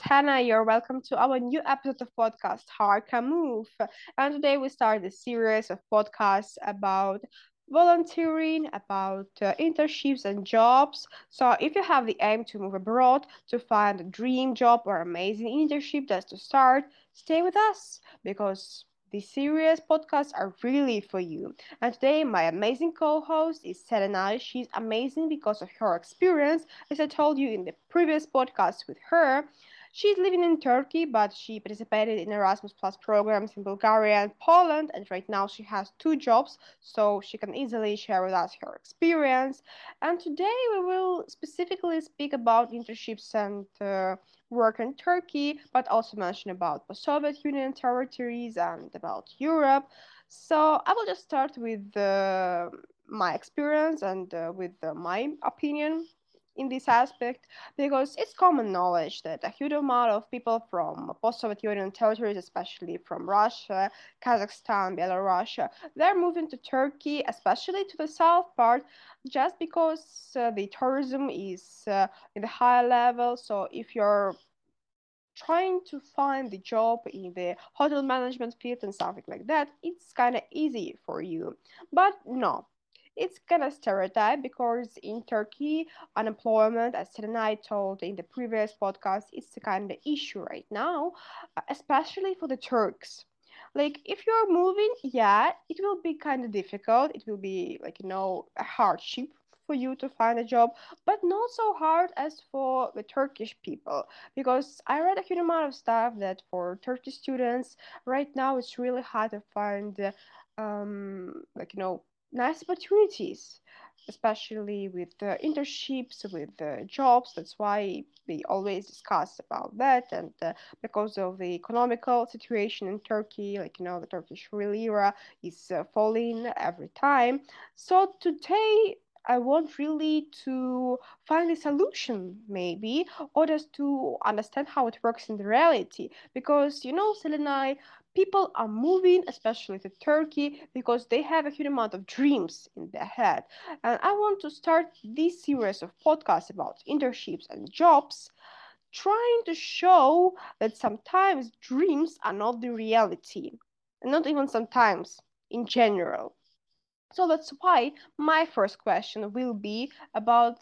it's Anna. You're welcome to our new episode of podcast HARK&MOVE. And today we start a series of podcasts about volunteering, about uh, internships and jobs. So if you have the aim to move abroad, to find a dream job or amazing internship just to start, stay with us because these serious podcasts are really for you. And today, my amazing co host is Selenay. She's amazing because of her experience. As I told you in the previous podcast with her, She's living in Turkey, but she participated in Erasmus Plus programs in Bulgaria and Poland, and right now she has two jobs, so she can easily share with us her experience. And today we will specifically speak about internships and uh, work in Turkey, but also mention about the Soviet Union territories and about Europe. So I will just start with uh, my experience and uh, with uh, my opinion in this aspect because it's common knowledge that a huge amount of people from post-Soviet Union territories, especially from Russia, Kazakhstan, Belarus, they're moving to Turkey, especially to the south part, just because uh, the tourism is uh, in the high level. So if you're trying to find the job in the hotel management field and something like that, it's kind of easy for you. But no, it's kind of stereotype because in Turkey, unemployment, as Selenay told in the previous podcast, it's the kind of issue right now, uh, especially for the Turks. Like if you're moving, yeah, it will be kind of difficult. It will be like you know a hardship for you to find a job, but not so hard as for the Turkish people. Because I read a huge amount of stuff that for Turkish students right now it's really hard to find, um, like you know, nice opportunities, especially with the internships, with the jobs. That's why we always discuss about that. And uh, because of the economical situation in Turkey, like, you know, the Turkish lira is uh, falling every time. So today, I want really to find a solution, maybe, or just to understand how it works in the reality. Because, you know, Selenay, people are moving, especially to Turkey, because they have a huge amount of dreams in their head. And I want to start this series of podcasts about internships and jobs, trying to show that sometimes dreams are not the reality, and not even sometimes in general. So that's why my first question will be about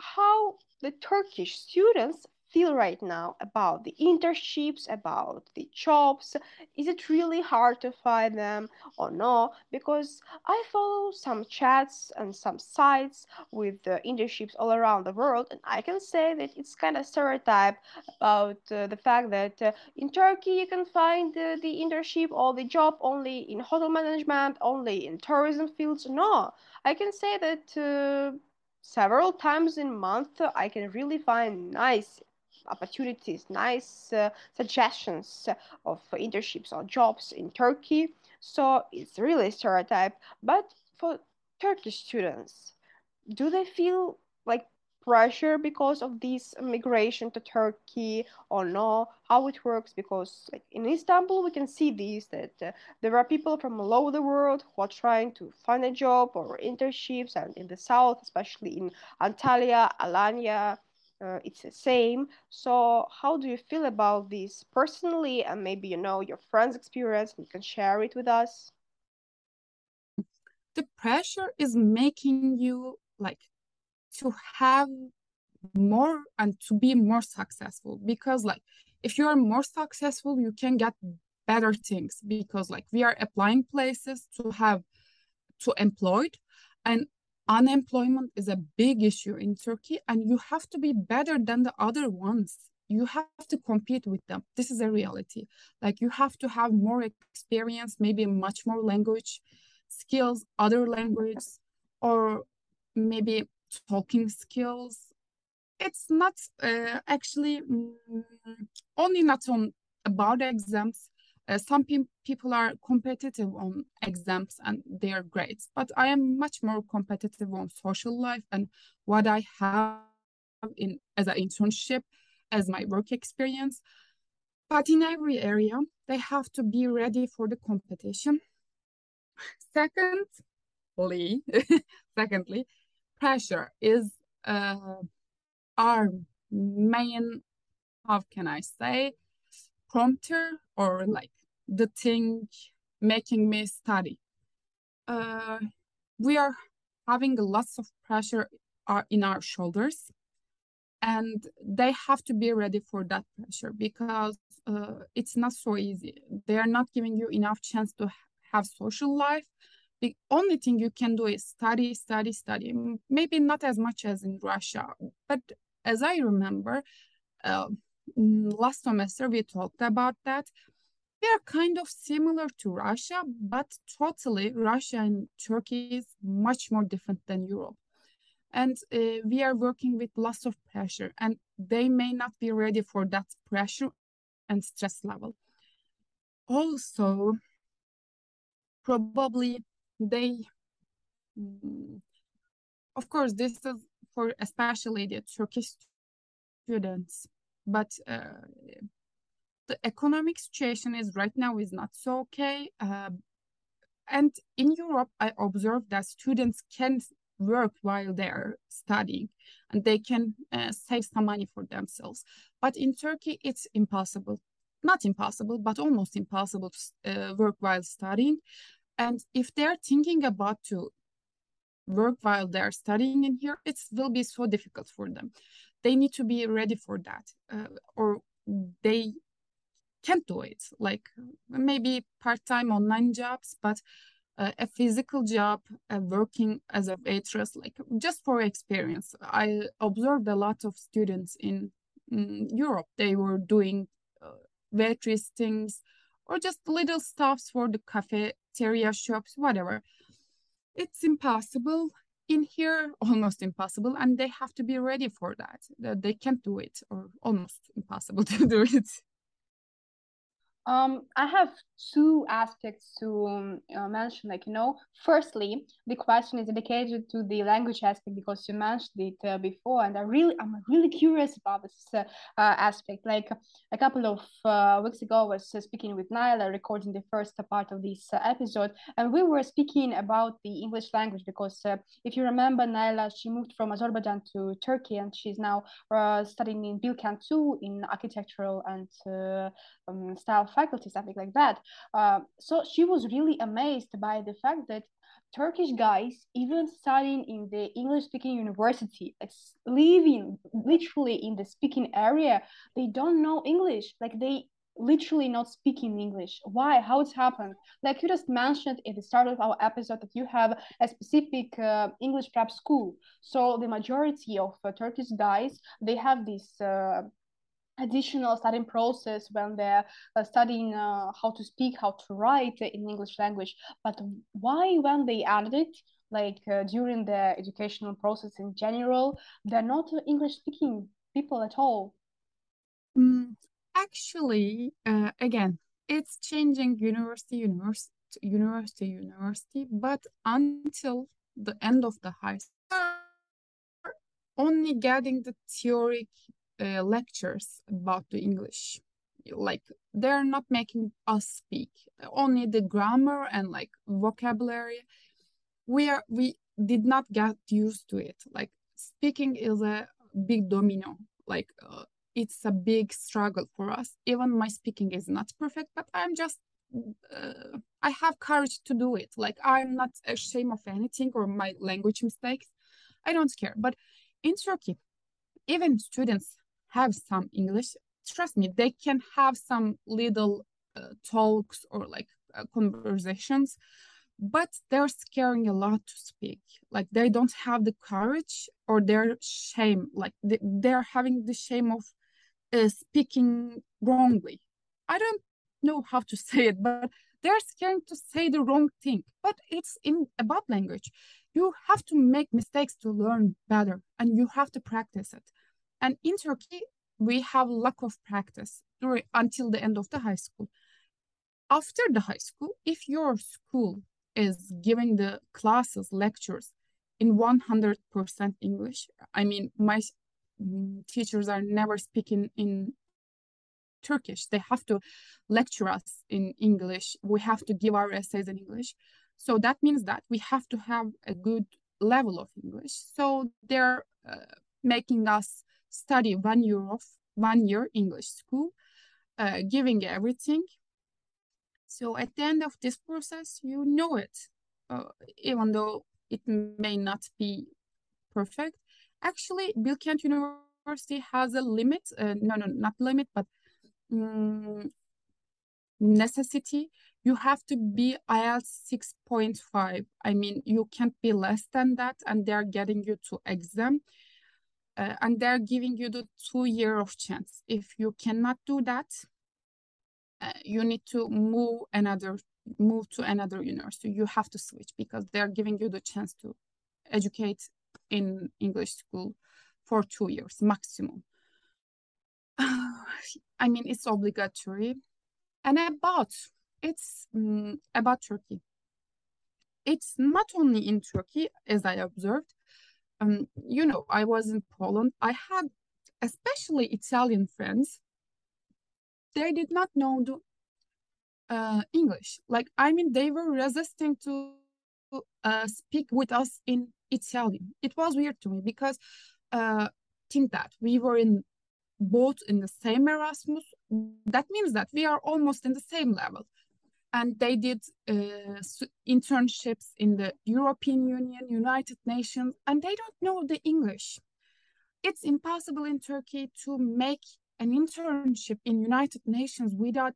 how the Turkish students feel right now about the internships, about the jobs? Is it really hard to find them or no? Because I follow some chats and some sites with the internships all around the world, and I can say that it's kind of stereotype about uh, the fact that uh, in Turkey you can find uh, the internship or the job only in hotel management, only in tourism fields. No, I can say that uh, several times in month I can really find nice opportunities, nice uh, suggestions of internships or jobs in Turkey. So it's really stereotype. But for Turkish students, do they feel like pressure because of this migration to Turkey or no? How it works? Because like in Istanbul, we can see this that uh, there are people from all over the world who are trying to find a job or internships, and in the south, especially in Antalya, Alanya, uh, it's the same. So how do you feel about this personally and maybe you know your friend's experience you can share it with us? The pressure is making you like to have more and to be more successful because like if you are more successful you can get better things because like we are applying places to have to employed and unemployment is a big issue in Turkey, and you have to be better than the other ones. You have to compete with them. This is a reality. Like you have to have more experience, maybe much more language skills, other languages, or maybe talking skills. It's not uh, actually mm, only not on about the exams uh, some pe people are competitive on exams and are great, but I am much more competitive on social life and what I have in as an internship, as my work experience. But in every area, they have to be ready for the competition. Secondly, secondly, pressure is uh, our main how can I say, prompter or like the thing making me study. Uh, we are having lots of pressure uh, in our shoulders and they have to be ready for that pressure because uh, it's not so easy. They are not giving you enough chance to have social life. The only thing you can do is study study study. Maybe not as much as in russia but as i remember uh, last semester we talked about that. They are kind of similar to russia but totally russia and turkey is much more different than europe. And uh, we are working with lots of pressure and they may not be ready for that pressure and stress level. Also probably they mm, of course this is for especially the turkish students but uh, the economic situation is right now is not so okay uh, and in europe i observed that students can work while they're studying and they can uh, save some money for themselves. But in turkey it's impossible not impossible but almost impossible to uh, work while studying. And if they're thinking about to work while they're studying in here it will be so difficult for them they need to be ready for that uh, or they can't do it. Like maybe part-time online jobs but uh, a physical job uh, working as a waitress like just for experience. I observed a lot of students in, in europe. They were doing uh, waitress things or just little stuffs for the cafeteria shops whatever. It's impossible in here almost impossible and they have to be ready for that. They can't do it or almost impossible to do it um, I have two aspects to um, uh, mention. Like, you know, firstly, the question is dedicated to the language aspect because you mentioned it uh, before, and I really, I'm really curious about this uh, uh aspect. Like a couple of uh, weeks ago, I was uh, speaking with Nyla, recording the first part of this episode, and we were speaking about the English language because if you remember, Nyla, she moved from Azerbaijan to Turkey, and she's now studying in Bilkent too in architectural and um, style faculty, something like that. Uh, so she was really amazed by the fact that Turkish guys, even studying in the English speaking university, living literally in the speaking area, they don't know English. Like they literally not speaking English. Why? How it's happened? Like you just mentioned at the start of our episode that you have a specific uh, English prep school. So the majority of uh, Turkish guys they have this uh, additional studying process when they're uh, studying uh, how to speak, how to write in English language. But why, when they added it, like uh, during the educational process in general, they're not English speaking people at all? Mm, actually, uh, again, it's changing university, university, university, university, but until the end of the high school, only getting the theory uh, lectures about the English. Like they're not making us speak, only the grammar and like vocabulary. We are we did not get used to it. Like speaking is a big domino. Like uh, it's a big struggle for us. Even my speaking is not perfect, but I'm just uh, I have courage to do it. Like I'm not ashamed of anything or my language mistakes. I don't care. But in Turkey, even students have some English, trust me, they can have some little uh, talks or like uh, conversations, but they're scaring a lot to speak. Like they don't have the courage or they're shame, like they, they're having the shame of uh, speaking wrongly. I don't know how to say it, but they're scared to say the wrong thing. But it's in about language. You have to make mistakes to learn better and you have to practice it. And in Turkey, we have lack of practice during, until the end of the high school. After the high school, if your school is giving the classes, lectures in 100% English, I mean, my mm, teachers are never speaking in Turkish. They have to lecture us in English. We have to give our essays in English. So that means that we have to have a good level of English. So they're uh, making us study one year of one year English school, uh, giving everything. So at the end of this process, you know it, uh, even though it may not be perfect. Actually, Bilkent University has a limit. Uh, no, no, not limit, but um, necessity. You have to be IELTS 6.5. I mean, you can't be less than that, and they're getting you to exam. Uh, and they're giving you the two year of chance. If you cannot do that, uh, you need to move another move to another university. You have to switch because they're giving you the chance to educate in English school for two years maximum. I mean, it's obligatory. And about it's um, about Turkey. It's not only in Turkey, as I observed. Um, you know, I was in Poland. I had especially Italian friends. They did not know the uh, English. Like, I mean, they were resisting to uh, speak with us in Italian. It was weird to me because uh, think that we were in both in the same Erasmus. That means that we are almost in the same level. And they did uh, internships in the European Union, United Nations, and they don't know the English. It's impossible in Turkey to make an internship in United Nations without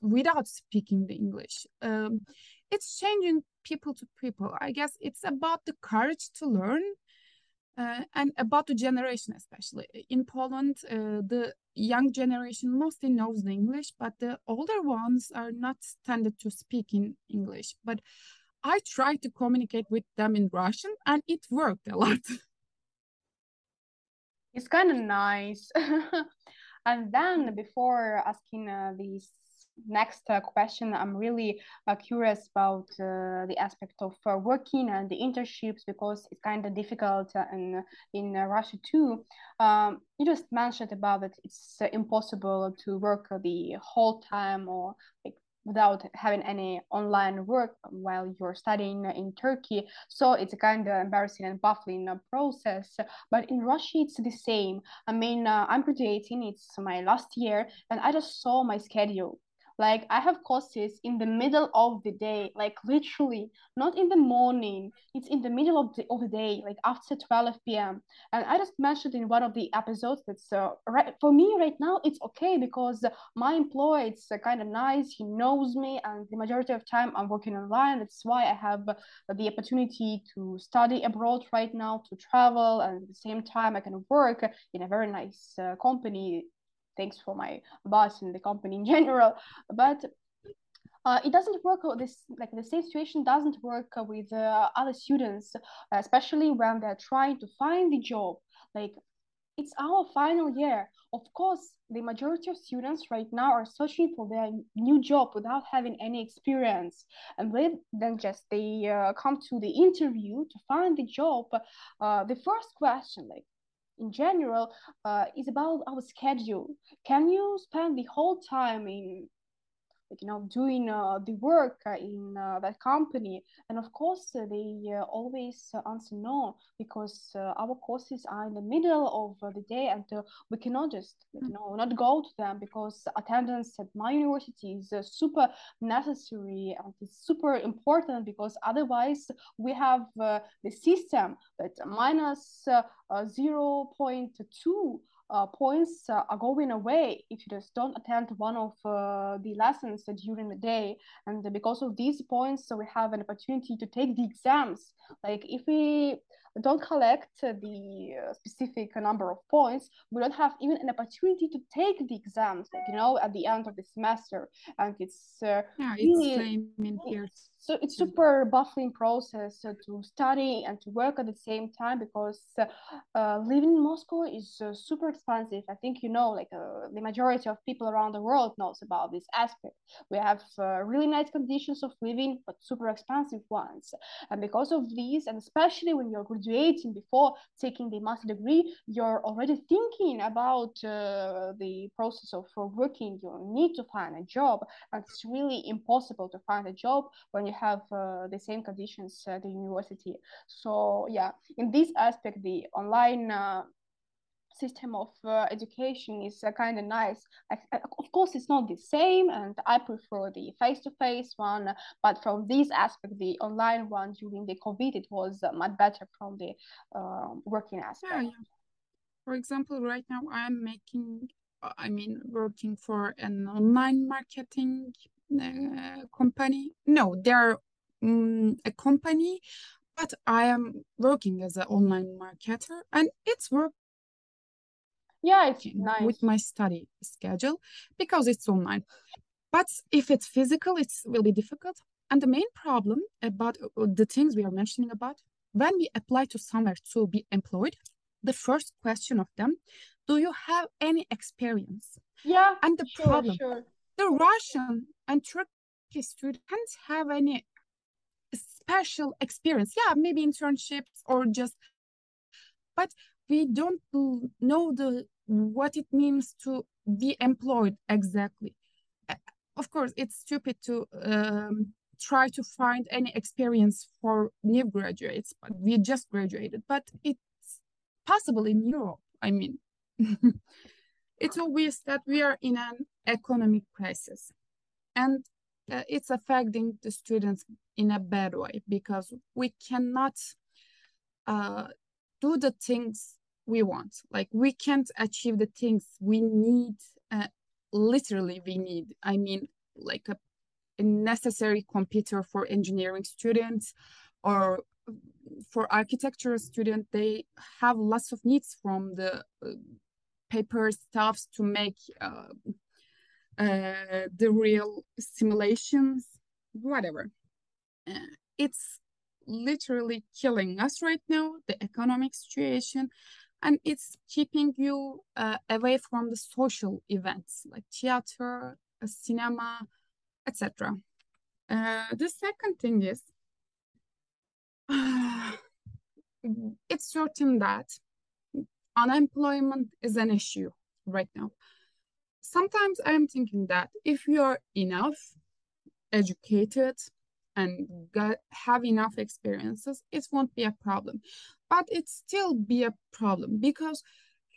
without speaking the English. Um, it's changing people to people. I guess it's about the courage to learn uh, and about the generation, especially in Poland, uh, the young generation mostly knows the English, but the older ones are not standard to speak in English. But I tried to communicate with them in Russian, and it worked a lot. It's kind of nice. and then before asking uh, these next uh, question, I'm really uh, curious about uh, the aspect of uh, working and the internships because it's kind of difficult uh, in in uh, Russia too. Um, you just mentioned about it; it's impossible to work the whole time or like without having any online work while you're studying in Turkey. So it's a kind of embarrassing and baffling process. But in Russia, it's the same. I mean, uh, I'm graduating, it's my last year, and I just saw my schedule. Like I have courses in the middle of the day, like literally, not in the morning. It's in the middle of the, of the day, like after 12 p.m. And I just mentioned in one of the episodes that's uh, right for me right now, it's okay because my employer, it's uh, kind of nice. He knows me, and the majority of time I'm working online. That's why I have the opportunity to study abroad right now, to travel, and at the same time I can work in a very nice uh, company thanks for my boss and the company in general but uh, it doesn't work this like the same situation doesn't work with uh, other students especially when they're trying to find the job. Like it's our final year. Of course the majority of students right now are searching for their new job without having any experience. And then just they uh, come to the interview to find the job uh, the first question like in general uh, is about our schedule. Can you spend the whole time in you know doing uh, the work uh, in uh, that company. And of course uh, they uh, always uh, answer no because our courses are in the middle of the day and we cannot just you know not go to them because attendance at my university is super necessary and it's super important because otherwise we have the system that minus 0.2 uh, points uh, are going away if you just don't attend one of uh, the lessons during the day. And because of these points, so we have an opportunity to take the exams. Like if we don't collect the specific number of points, we don't have even an opportunity to take the exams, like, you know, at the end of the semester. And it's uh, yeah, really, it's same in here. So it's super baffling process uh, to study and to work at the same time because uh, uh, living in Moscow is uh, super expensive. I think you know, like the majority of people around the world knows about this aspect. We have really nice conditions of living, but super expensive ones. And because of these, and especially when you're graduating before taking the master degree, you're already thinking about uh, the process of uh, working. You need to find a job, and it's really impossible to find a job when you have uh, the same conditions at the university. So yeah, in this aspect, the online uh, system of uh, education is uh, kind of nice. I, of course, it's not the same, and I prefer the face-to-face one. But from this aspect, the online one during the COVID, it was uh, much better from the um, working aspect. Yeah, yeah. For example, right now I'm making, I mean, working for an online marketing uh, company. No, they're um, a company but I am working as an online marketer and it's work yeah it's nice with my study schedule because it's online but if it's physical it will be difficult and the main problem about uh, the things we are mentioning about when we apply to somewhere to be employed the first question of them do you have any experience yeah and the sure, problem sure. the russian and turkish students have any special experience? Yeah maybe internships or just but we don't know the what it means to be employed exactly. Of course it's stupid to um, try to find any experience for new graduates but we just graduated but it's possible in europe i mean. It's obvious that we are in an economic crisis and uh, it's affecting the students in a bad way because we cannot uh, do the things we want. Like we can't achieve the things we need uh, literally we need. I mean like a, a necessary computer for engineering students or for architecture student they have lots of needs from the uh, paper stuffs to make uh, uh, the real simulations, whatever. Uh, it's literally killing us right now, the economic situation, and it's keeping you uh, away from the social events like theater, uh, cinema, etc. Uh, the second thing is, it's certain that unemployment is an issue right now sometimes I'm thinking that if you're enough educated and got, have enough experiences, it won't be a problem. But it still be a problem because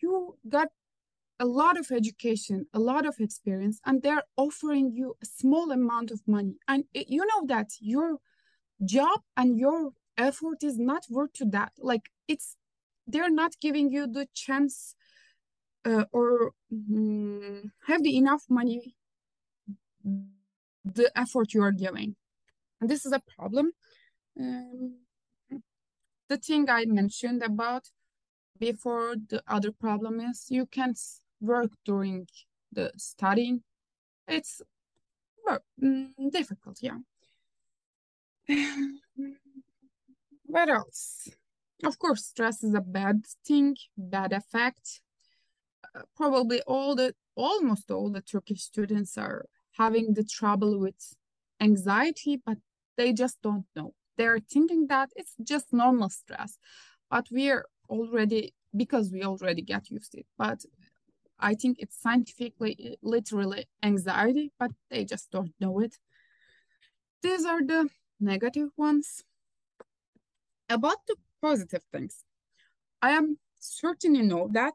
you got a lot of education, a lot of experience, and they're offering you a small amount of money. And it, you know that your job and your effort is not worth to that. Like it's they're not giving you the chance uh, or um, have the enough money the effort you are giving. And this is a problem. Um, the thing i mentioned about before the other problem is you can't work during the studying. It's well, mm, difficult yeah. What else? Of course stress is a bad thing bad effect probably all the almost all the Turkish students are having the trouble with anxiety, but they just don't know. They're thinking that it's just normal stress, but we're already because we already get used to it. But I think it's scientifically, literally anxiety, but they just don't know it. These are the negative ones. About the positive things, I am certain you know that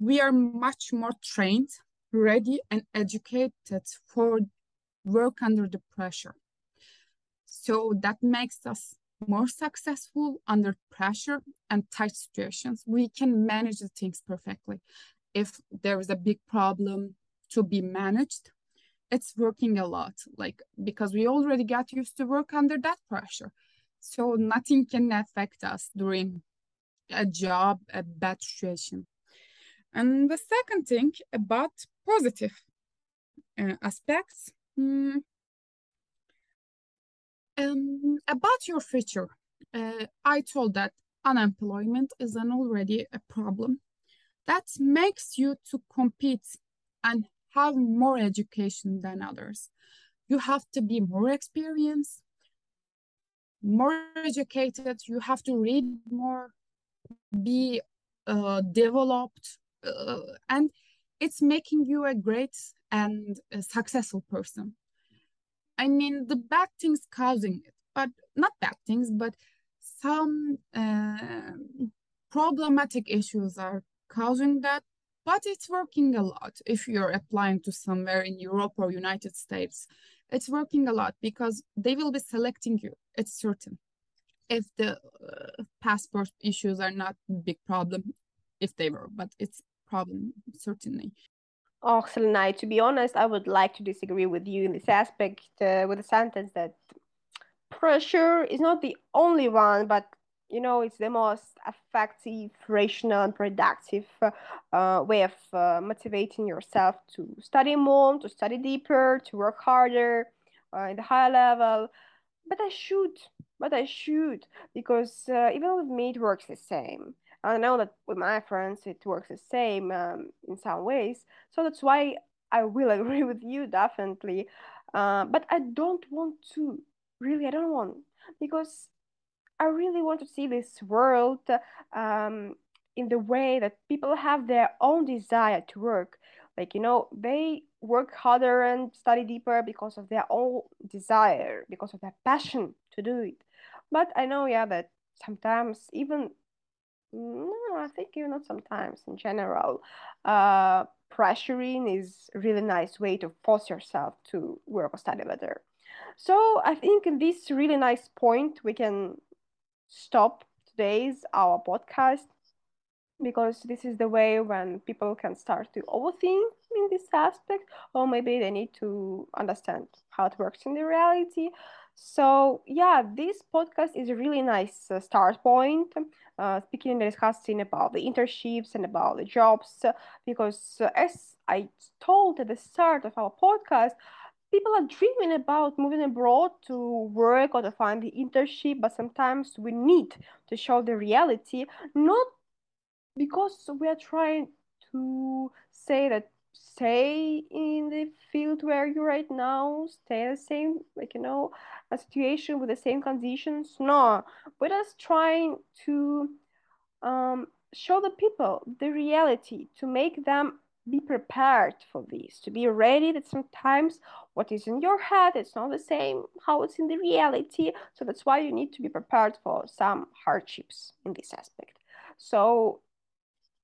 we are much more trained, ready, and educated for work under the pressure. So that makes us more successful under pressure and tight situations. We can manage the things perfectly. If there is a big problem to be managed, it's working a lot, like because we already got used to work under that pressure. So nothing can affect us during a job, a bad situation. And the second thing about positive uh, aspects, um, um, about your future, uh, I told that unemployment is an already a problem that makes you to compete and have more education than others. You have to be more experienced, more educated. You have to read more, be uh, developed, uh, and it's making you a great and a successful person. I mean, the bad things causing it, but not bad things, but some uh, problematic issues are causing that, but it's working a lot. If you're applying to somewhere in Europe or United States, it's working a lot because they will be selecting you. It's certain. If the uh, passport issues are not big problem, if they were, but it's problem certainly. Oh, Selenay, to be honest, I would like to disagree with you in this aspect uh, with the sentence that pressure is not the only one, but you know, it's the most effective, rational, and productive uh, way of uh, motivating yourself to study more, to study deeper, to work harder uh, in the higher level. But I should, but I should, because uh, even with me, it works the same. I know that with my friends, it works the same um, in some ways. So that's why I will agree with you, definitely. Uh, but I don't want to, really, I don't want, because I really want to see this world um, in the way that people have their own desire to work. Like, you know, they work harder and study deeper because of their own desire, because of their passion to do it. But I know, yeah, that sometimes even, no, I think you not sometimes in general, uh, pressuring is really nice way to force yourself to work or study better. So I think in this really nice point, we can stop today's our podcast because this is the way when people can start to overthink in this aspect or maybe they need to understand how it works in the reality so yeah this podcast is a really nice uh, start point uh, speaking and discussing about the internships and about the jobs because uh, as i told at the start of our podcast people are dreaming about moving abroad to work or to find the internship, but sometimes we need to show the reality, not because we are trying to say that stay in the field where you're right now, stay the same, like you know, a situation with the same conditions. No, we're just trying to um, show the people the reality to make them be prepared for this, to be ready that sometimes what is in your head, it's not the same how it's in the reality. So that's why you need to be prepared for some hardships in this aspect. So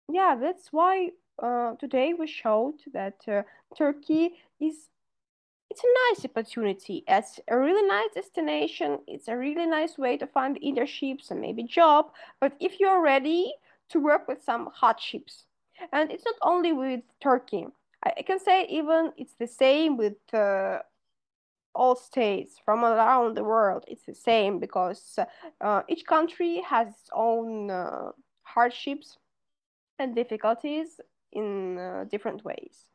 yeah, that's why uh, today we showed that uh, Turkey is it's a nice opportunity. It's a really nice destination. It's a really nice way to find internships and maybe job. But if you're ready to work with some hardships, and it's not only with Turkey. I can say even it's the same with uh, all states from around the world. It's the same because uh, each country has its own uh, hardships and difficulties in uh, different ways.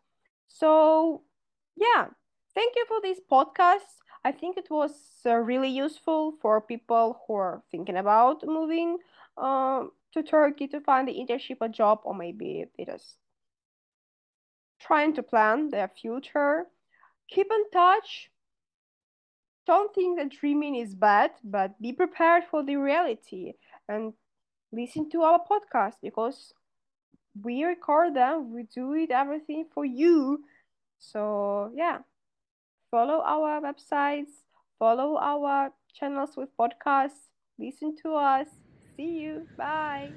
So, yeah, thank you for this podcast. I think it was uh, really useful for people who are thinking about moving um, to Turkey to find the internship a job, or maybe they just trying to plan their future. Keep in touch. Don't think that dreaming is bad, but be prepared for the reality and listen to our podcast because we record them, we do it everything for you. So yeah, follow our websites, follow our channels with podcasts, listen to us. See you. Bye.